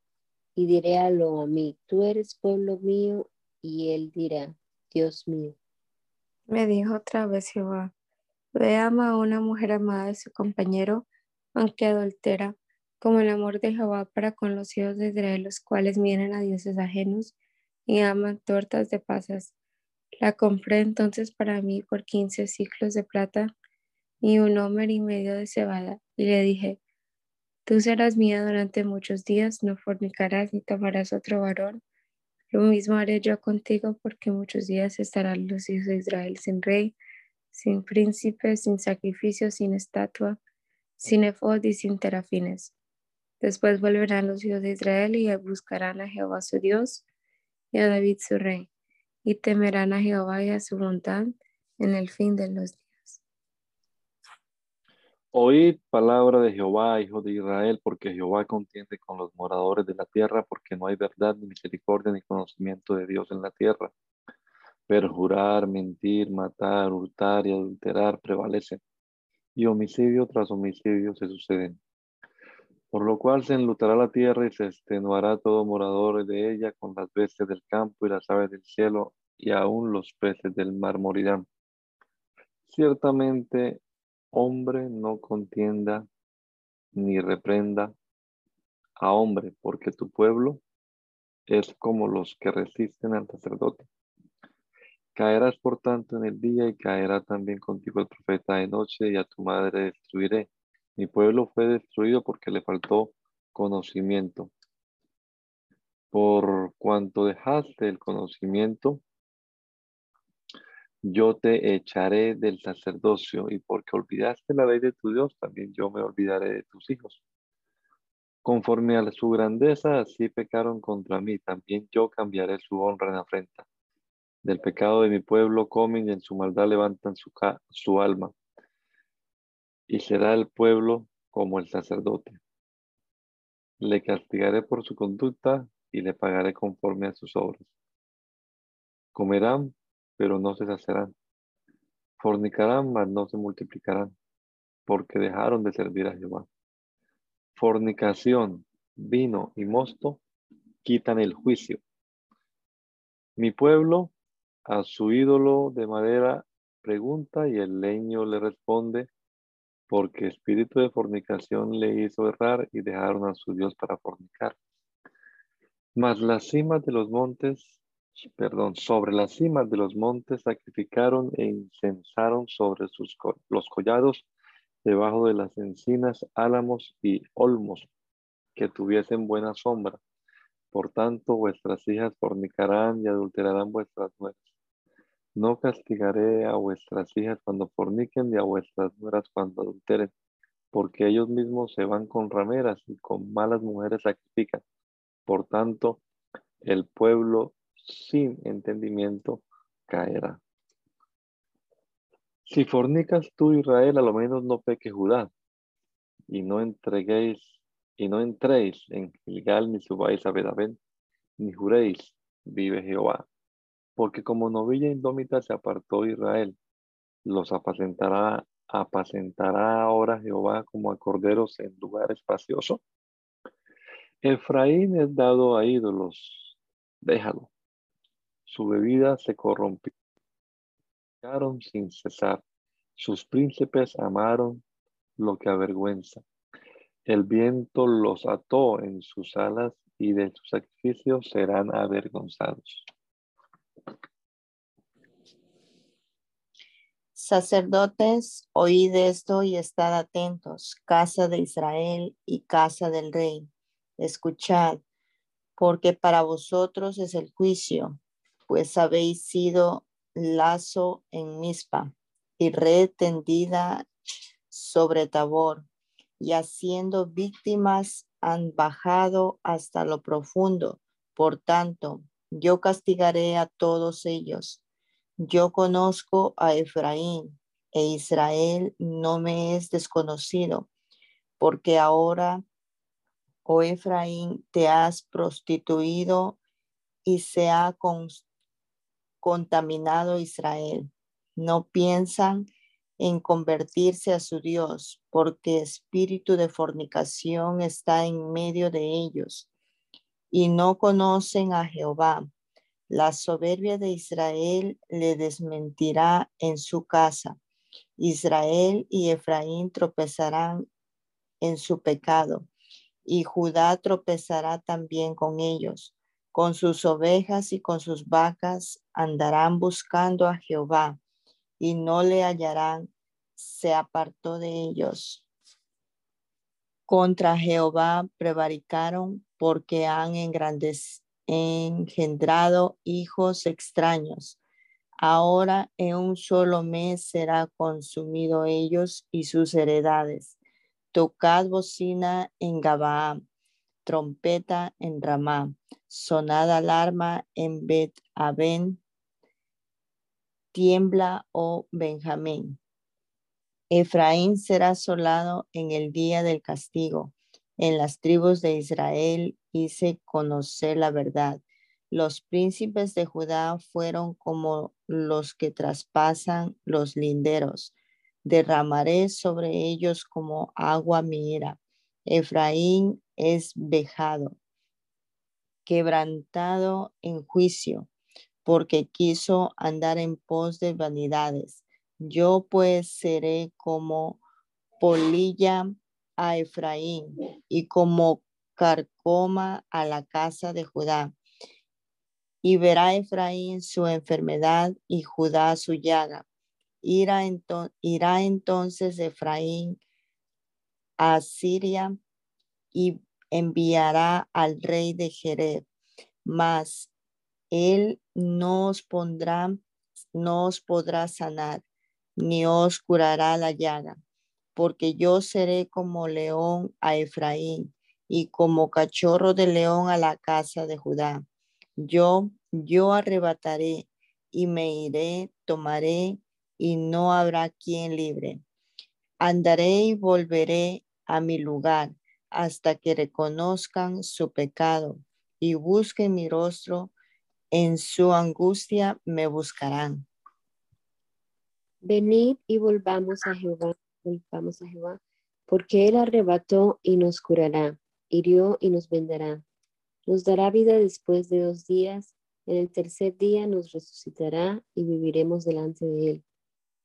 y diré a lo a mí, tú eres pueblo mío, y él dirá, Dios mío. Me dijo otra vez Jehová, ve ama a una mujer amada de su compañero aunque adultera, como el amor de Jehová para con los hijos de Israel, los cuales miran a dioses ajenos y aman tortas de pasas. La compré entonces para mí por quince ciclos de plata y un homer y medio de cebada, y le dije, Tú serás mía durante muchos días, no fornicarás ni tomarás otro varón. Lo mismo haré yo contigo, porque muchos días estarán los hijos de Israel sin rey, sin príncipe, sin sacrificio, sin estatua, sin efod y sin terafines. Después volverán los hijos de Israel y buscarán a Jehová su Dios y a David su rey, y temerán a Jehová y a su bondad en el fin de los días. Oíd palabra de Jehová, hijo de Israel, porque Jehová contiende con los moradores de la tierra, porque no hay verdad, ni misericordia, ni conocimiento de Dios en la tierra. Perjurar, mentir, matar, hurtar y adulterar prevalecen, y homicidio tras homicidio se suceden. Por lo cual se enlutará la tierra y se extenuará todo morador de ella con las bestias del campo y las aves del cielo, y aún los peces del mar morirán. Ciertamente, hombre no contienda ni reprenda a hombre, porque tu pueblo es como los que resisten al sacerdote. Caerás por tanto en el día y caerá también contigo el profeta de noche y a tu madre destruiré. Mi pueblo fue destruido porque le faltó conocimiento. Por cuanto dejaste el conocimiento, yo te echaré del sacerdocio y porque olvidaste la ley de tu Dios, también yo me olvidaré de tus hijos. Conforme a su grandeza, así pecaron contra mí, también yo cambiaré su honra en afrenta. Del pecado de mi pueblo comen y en su maldad levantan su, su alma. Y será el pueblo como el sacerdote. Le castigaré por su conducta y le pagaré conforme a sus obras. Comerán, pero no se saciarán. Fornicarán, mas no se multiplicarán, porque dejaron de servir a Jehová. Fornicación, vino y mosto quitan el juicio. Mi pueblo a su ídolo de madera pregunta y el leño le responde, porque espíritu de fornicación le hizo errar y dejaron a su Dios para fornicar. Mas las cimas de los montes, perdón, sobre las cimas de los montes sacrificaron e incensaron sobre sus, los collados debajo de las encinas, álamos y olmos que tuviesen buena sombra. Por tanto, vuestras hijas fornicarán y adulterarán vuestras nueras. No castigaré a vuestras hijas cuando forniquen y a vuestras nueras cuando adulteren, porque ellos mismos se van con rameras y con malas mujeres sacrifican. Por tanto, el pueblo sin entendimiento caerá. Si fornicas tú, Israel, a lo menos no peque Judá, y no entreguéis, y no entréis en Gilgal, ni subáis a Bedabén, ni juréis, vive Jehová porque como novilla indómita se apartó Israel, los apacentará, apacentará ahora Jehová como a corderos en lugar espacioso. Efraín es dado a ídolos, déjalo. Su bebida se corrompió sin cesar. Sus príncipes amaron lo que avergüenza. El viento los ató en sus alas y de sus sacrificios serán avergonzados. Sacerdotes, oíd esto y estad atentos, casa de Israel y casa del rey. Escuchad, porque para vosotros es el juicio, pues habéis sido lazo en mispa y red tendida sobre Tabor, y haciendo víctimas han bajado hasta lo profundo. Por tanto, yo castigaré a todos ellos yo conozco a Efraín e Israel no me es desconocido, porque ahora, oh Efraín, te has prostituido y se ha contaminado Israel. No piensan en convertirse a su Dios, porque espíritu de fornicación está en medio de ellos y no conocen a Jehová la soberbia de Israel le desmentirá en su casa. Israel y Efraín tropezarán en su pecado, y Judá tropezará también con ellos. Con sus ovejas y con sus vacas andarán buscando a Jehová, y no le hallarán, se apartó de ellos. Contra Jehová prevaricaron porque han engendrado hijos extraños. Ahora en un solo mes será consumido ellos y sus heredades. Tocad bocina en Gabaa, trompeta en Ramá, sonada alarma en Bet Aben, tiembla, oh Benjamín. Efraín será asolado en el día del castigo. En las tribus de Israel hice conocer la verdad. Los príncipes de Judá fueron como los que traspasan los linderos. Derramaré sobre ellos como agua mi ira. Efraín es vejado, quebrantado en juicio, porque quiso andar en pos de vanidades yo pues seré como polilla a Efraín y como carcoma a la casa de Judá. Y verá Efraín su enfermedad y Judá su llaga. Irá, entonces Efraín a Siria y enviará al rey de Jerez, mas él no os pondrá, no os podrá sanar ni os curará la llaga, porque yo seré como león a Efraín y como cachorro de león a la casa de Judá. Yo, yo arrebataré y me iré, tomaré y no habrá quien libre. Andaré y volveré a mi lugar hasta que reconozcan su pecado y busquen mi rostro. En su angustia me buscarán. Venid y volvamos a Jehová, volvamos a Jehová, porque Él arrebató y nos curará, hirió y nos vendará. Nos dará vida después de dos días, en el tercer día nos resucitará y viviremos delante de Él.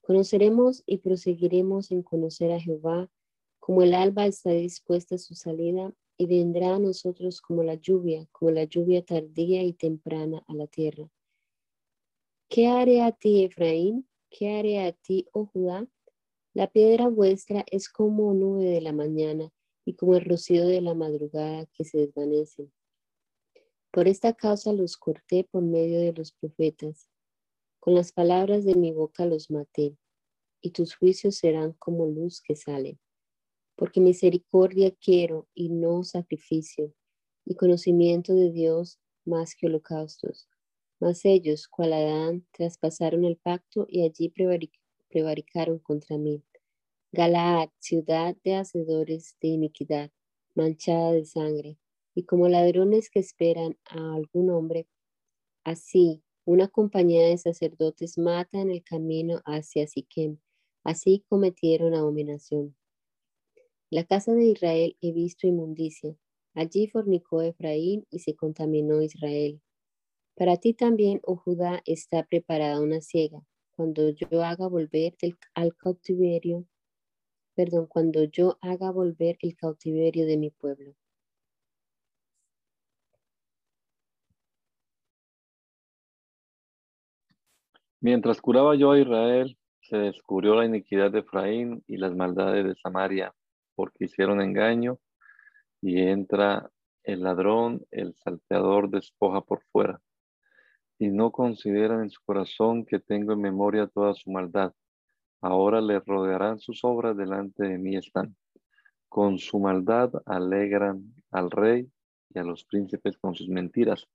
Conoceremos y proseguiremos en conocer a Jehová, como el alba está dispuesta a su salida, y vendrá a nosotros como la lluvia, como la lluvia tardía y temprana a la tierra. ¿Qué haré a ti, Efraín? ¿Qué haré a ti, oh Judá? La piedra vuestra es como nube de la mañana y como el rocío de la madrugada que se desvanece. Por esta causa los corté por medio de los profetas. Con las palabras de mi boca los maté, y tus juicios serán como luz que sale. Porque misericordia quiero y no sacrificio, y conocimiento de Dios más que holocaustos. Mas ellos, cual Adán, traspasaron el pacto y allí prevaricaron contra mí. Galaad, ciudad de hacedores de iniquidad, manchada de sangre, y como ladrones que esperan a algún hombre, así una compañía de sacerdotes mata en el camino hacia Siquem. Así cometieron abominación. La casa de Israel he visto inmundicia. Allí fornicó Efraín y se contaminó Israel. Para ti también, oh Judá, está preparada una ciega. Cuando yo haga volver al cautiverio, perdón, cuando yo haga volver el cautiverio de mi pueblo. Mientras curaba yo a Israel, se descubrió la iniquidad de Efraín y las maldades de Samaria, porque hicieron engaño y entra el ladrón, el salteador despoja por fuera y no consideran en su corazón que tengo en memoria toda su maldad. Ahora le rodearán sus obras delante de mí están. Con su maldad alegran al rey y a los príncipes con sus mentiras.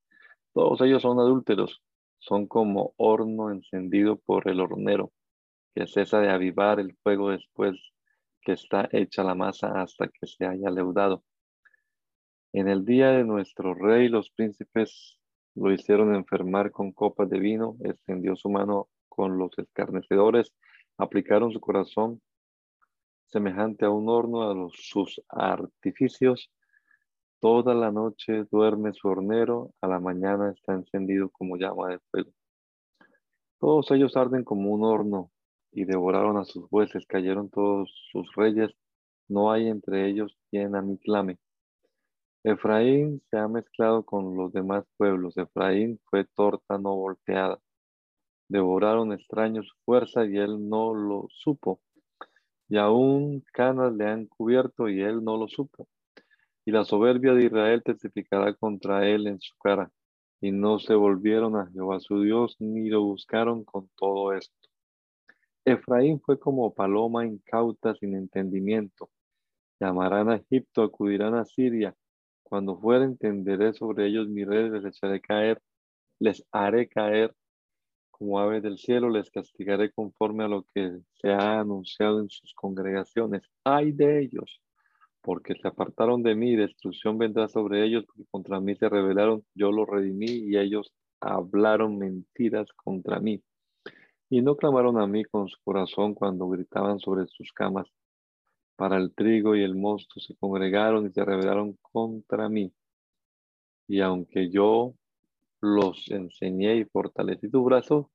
Todos ellos son adúlteros, son como horno encendido por el hornero, que cesa de avivar el fuego después que está hecha la masa hasta que se haya leudado. En el día de nuestro rey los príncipes lo hicieron enfermar con copas de vino, extendió su mano con los escarnecedores, aplicaron su corazón semejante a un horno a sus artificios. Toda la noche duerme su hornero, a la mañana está encendido como llama de fuego. Todos ellos arden como un horno y devoraron a sus jueces, cayeron todos sus reyes no hay entre ellos quien a mí clame. Efraín se ha mezclado con los demás pueblos. Efraín fue torta no volteada. Devoraron extraños fuerza y él no lo supo. Y aún canas le han cubierto y él no lo supo. Y la soberbia de Israel testificará contra él en su cara. Y no se volvieron a Jehová su Dios ni lo buscaron con todo esto. Efraín fue como paloma incauta sin entendimiento. Llamarán a Egipto, acudirán a Siria cuando fueren, tenderé sobre ellos mi red, les echaré caer, les haré caer como aves del cielo, les castigaré conforme a lo que se ha anunciado en sus congregaciones. Ay de ellos, porque se apartaron de mí, destrucción vendrá sobre ellos, porque contra mí se rebelaron, yo los redimí y ellos hablaron mentiras contra mí. Y no clamaron a mí con su corazón cuando gritaban sobre sus camas para el trigo y el mosto se congregaron y se rebelaron contra mí. Y aunque yo los enseñé y fortalecí tu brazo,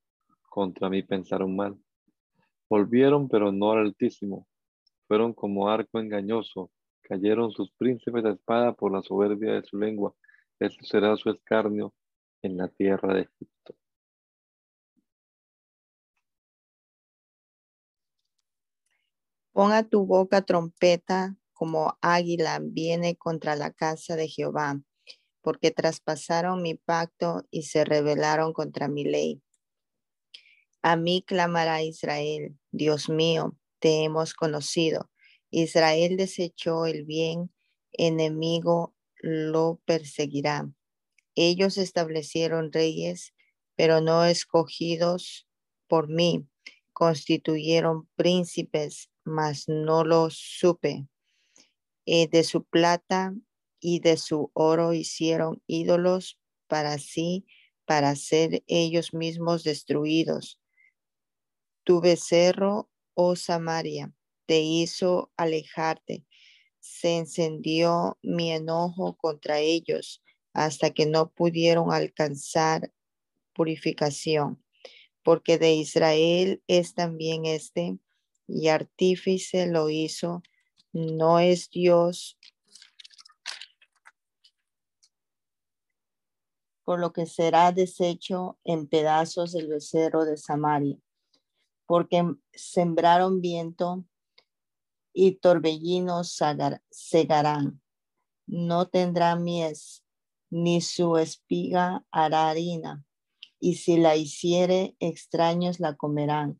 contra mí pensaron mal. Volvieron, pero no al Altísimo. Fueron como arco engañoso. Cayeron sus príncipes de espada por la soberbia de su lengua. Eso será su escarnio en la tierra de Egipto. Ponga tu boca trompeta como águila viene contra la casa de Jehová, porque traspasaron mi pacto y se rebelaron contra mi ley. A mí clamará Israel, Dios mío, te hemos conocido. Israel desechó el bien, enemigo lo perseguirá. Ellos establecieron reyes, pero no escogidos por mí. Constituyeron príncipes, mas no lo supe. Eh, de su plata y de su oro hicieron ídolos para sí, para ser ellos mismos destruidos. Tu becerro, oh Samaria, te hizo alejarte. Se encendió mi enojo contra ellos hasta que no pudieron alcanzar purificación, porque de Israel es también este y artífice lo hizo, no es Dios, por lo que será deshecho en pedazos el becerro de Samaria, porque sembraron viento y torbellinos segarán. No tendrá mies, ni su espiga hará harina, y si la hiciere, extraños la comerán.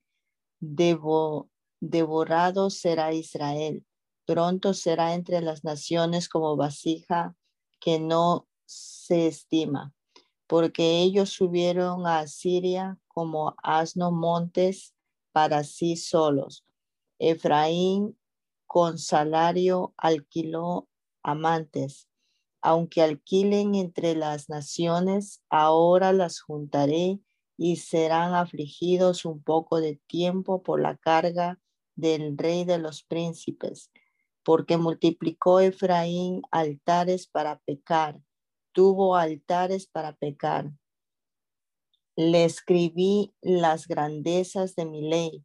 Debo, devorado será Israel. Pronto será entre las naciones como vasija que no se estima, porque ellos subieron a Siria como asno montes para sí solos. Efraín con salario alquiló amantes. Aunque alquilen entre las naciones, ahora las juntaré y serán afligidos un poco de tiempo por la carga del rey de los príncipes, porque multiplicó Efraín altares para pecar, tuvo altares para pecar. Le escribí las grandezas de mi ley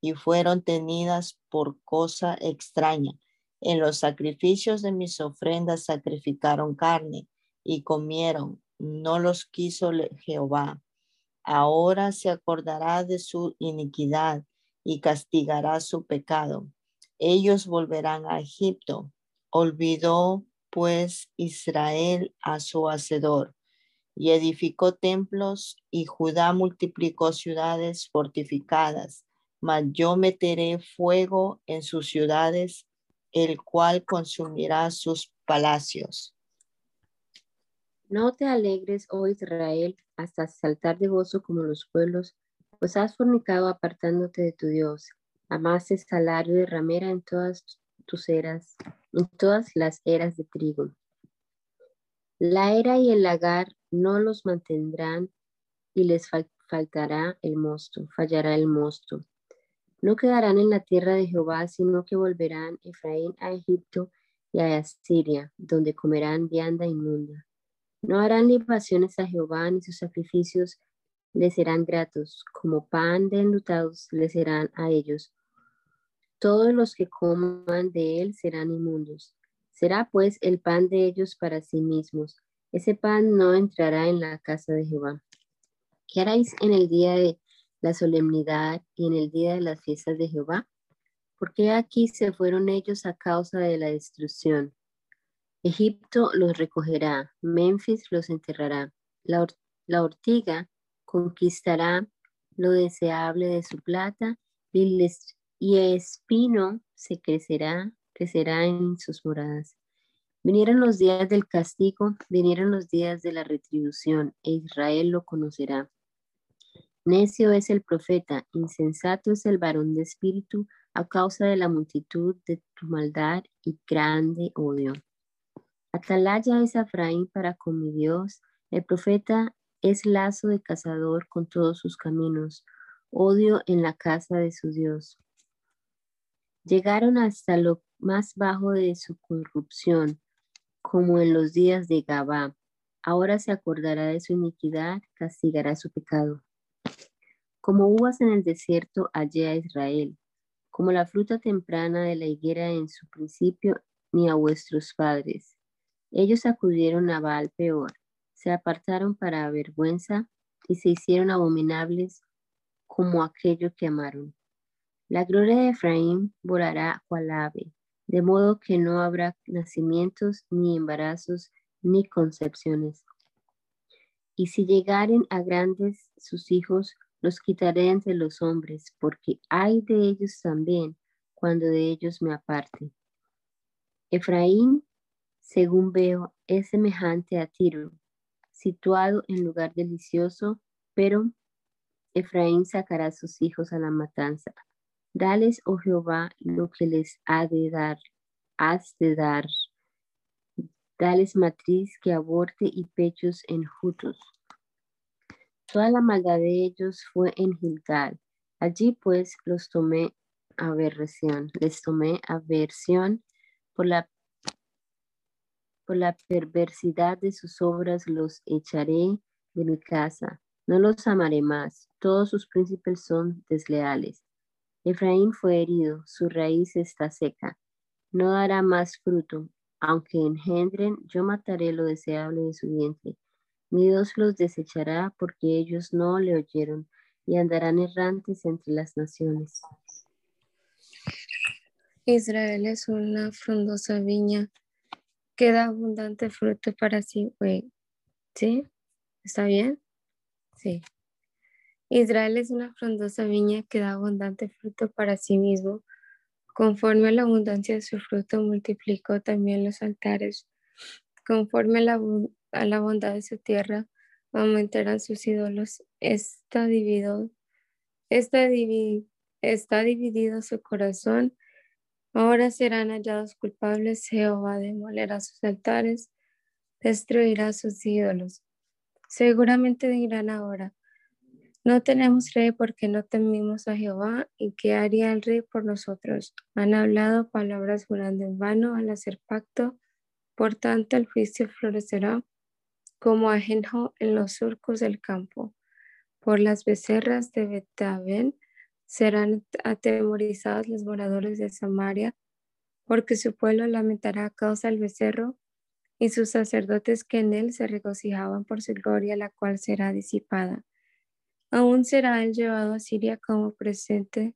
y fueron tenidas por cosa extraña. En los sacrificios de mis ofrendas sacrificaron carne y comieron, no los quiso Jehová. Ahora se acordará de su iniquidad y castigará su pecado. Ellos volverán a Egipto. Olvidó pues Israel a su hacedor y edificó templos y Judá multiplicó ciudades fortificadas. Mas yo meteré fuego en sus ciudades, el cual consumirá sus palacios. No te alegres, oh Israel, hasta saltar de gozo como los pueblos pues has fornicado apartándote de tu Dios. Amaste salario de ramera en todas tus eras, en todas las eras de trigo. La era y el lagar no los mantendrán y les faltará el mosto, fallará el mosto. No quedarán en la tierra de Jehová, sino que volverán Efraín a Egipto y a Asiria, donde comerán vianda inmunda. No harán libaciones a Jehová, ni sus sacrificios les serán gratos, como pan de enlutados les serán a ellos. todos los que coman de él serán inmundos. Será pues el pan de ellos para sí mismos. Ese pan no entrará en la casa de Jehová. ¿Qué haréis en el día de la solemnidad y en el día de las fiestas de Jehová? Porque aquí se fueron ellos a causa de la destrucción. Egipto los recogerá, Memphis los enterrará, la, la ortiga conquistará lo deseable de su plata y, espino se crecerá, crecerá en sus moradas. Vinieron los días del castigo, vinieron los días de la retribución, e Israel lo conocerá. Necio es el profeta, insensato es el varón de espíritu, a causa de la multitud de tu maldad y grande odio. Atalaya es Efraín para con mi Dios, el profeta es lazo de cazador con todos sus caminos, odio en la casa de su Dios. Llegaron hasta lo más bajo de su corrupción, como en los días de Gabá. Ahora se acordará de su iniquidad, castigará su pecado. Como uvas en el desierto hallé a Israel, como la fruta temprana de la higuera en su principio, ni a vuestros padres. Ellos acudieron a Baal peor, se apartaron para vergüenza y se hicieron abominables como aquello que amaron. La gloria de Efraín volará cual ave, de modo que no habrá nacimientos, ni embarazos, ni concepciones. Y si llegaren a grandes sus hijos, los quitaré entre los hombres, porque hay de ellos también cuando de ellos me aparte. Efraín, según veo, es semejante a Tiro, situado en lugar delicioso, pero Efraín sacará sus hijos a la matanza. Dales, oh Jehová, lo que les ha de dar, has de dar. Dales matriz que aborte y pechos enjutos. Toda la maldad de ellos fue en Gilgal. Allí pues los tomé aversión, les tomé aversión por la por la perversidad de sus obras los echaré de mi casa. No los amaré más. Todos sus príncipes son desleales. Efraín fue herido, su raíz está seca. No dará más fruto. Aunque engendren, yo mataré lo deseable de su vientre. Mi Dios los desechará porque ellos no le oyeron y andarán errantes entre las naciones. Israel es una frondosa viña que da abundante fruto para sí. ¿Sí? ¿Está bien? Sí. Israel es una frondosa viña que da abundante fruto para sí mismo. Conforme a la abundancia de su fruto, multiplicó también los altares. Conforme a la, bondad de su tierra, aumentarán sus ídolos. Está dividido, está, está dividido su corazón. Ahora serán hallados culpables. Jehová demolerá sus altares, destruirá sus ídolos. Seguramente dirán ahora, no tenemos rey porque no temimos a Jehová. ¿Y qué haría el rey por nosotros? Han hablado palabras jurando en vano al hacer pacto. Por tanto, el juicio florecerá como ajenjo en los surcos del campo. Por las becerras de Betabel serán atemorizados los moradores de Samaria, porque su pueblo lamentará a causa del becerro y sus sacerdotes que en él se regocijaban por su gloria, la cual será disipada. Aún será él llevado a Siria como presente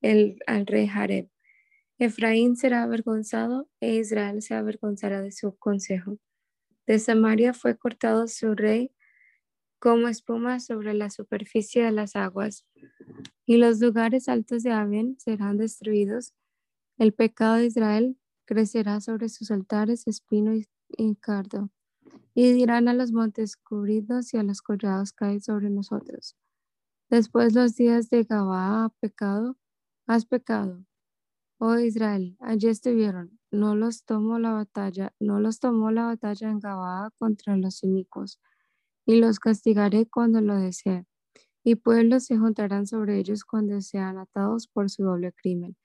el, al rey Jareb. Efraín será avergonzado e Israel se avergonzará de su consejo. De Samaria fue cortado su rey como espuma sobre la superficie de las aguas, y los lugares altos de Aben serán destruidos. El pecado de Israel crecerá sobre sus altares, espino y cardo. Y dirán a los montes cubridos y a los collados caen sobre nosotros. Después los días de Gabá pecado, has pecado. Oh Israel, allí estuvieron. No los tomó la batalla, no los tomó la batalla en Gabá contra los inicuos, y los castigaré cuando lo desee. Y pueblos se juntarán sobre ellos cuando sean atados por su doble crimen.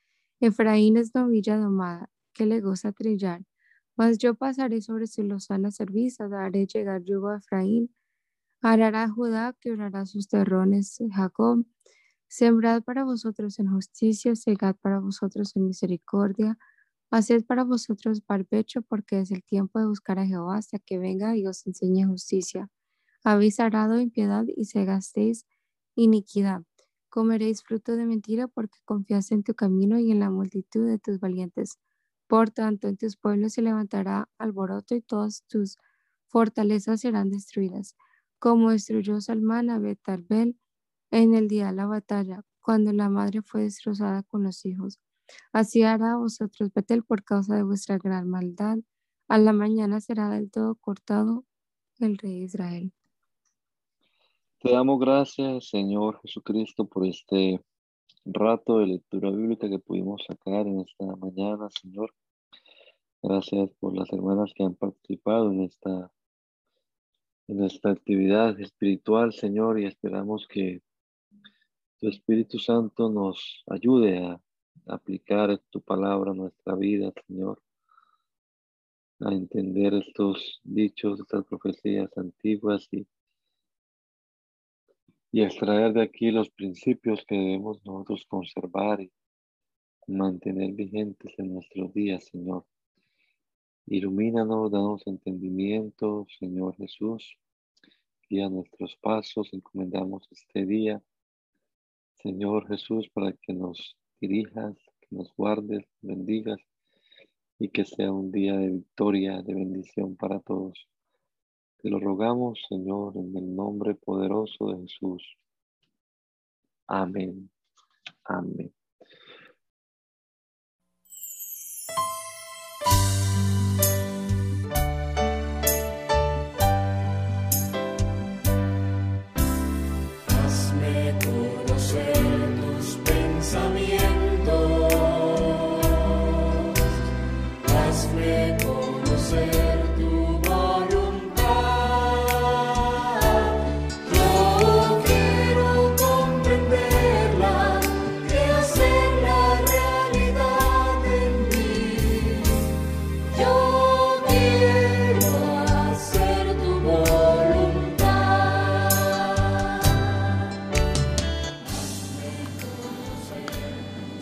Efraín es novilla domada, que le goza trillar mas yo pasaré sobre su lozana cerviz, daré llegar yugo a Efraín, hará Judá, quebrará sus terrones Jacob, Sembrad para vosotros en justicia, segad para vosotros en misericordia, haced para vosotros barbecho, porque es el tiempo de buscar a Jehová hasta que venga y os enseñe justicia. Habéis arado impiedad y segastéis iniquidad. Comeréis fruto de mentira porque confiaste en tu camino y en la multitud de tus valientes. Por tanto, en tus pueblos se levantará alboroto y todas tus fortalezas serán destruidas, como destruyó Salmán a Betarbel en el día de la batalla, cuando la madre fue destrozada con los hijos. Así hará vosotros Betel por causa de vuestra gran maldad. A la mañana será del todo cortado el rey de Israel. Te damos gracias, Señor Jesucristo, por este rato de lectura bíblica que pudimos sacar en esta mañana, Señor. Gracias por las hermanas que han participado en esta, en esta actividad espiritual, Señor, y esperamos que tu Espíritu Santo nos ayude a aplicar tu palabra a nuestra vida, Señor, a entender estos dichos, estas profecías antiguas y, y extraer de aquí los principios que debemos nosotros conservar y mantener vigentes en nuestros días, Señor. Ilumínanos, danos entendimiento, Señor Jesús. Guía nuestros pasos, encomendamos este día Señor Jesús, para que nos dirijas, que nos guardes, bendigas y que sea un día de victoria, de bendición para todos. Te lo rogamos, Señor, en el nombre poderoso de Jesús. Amén. Amén.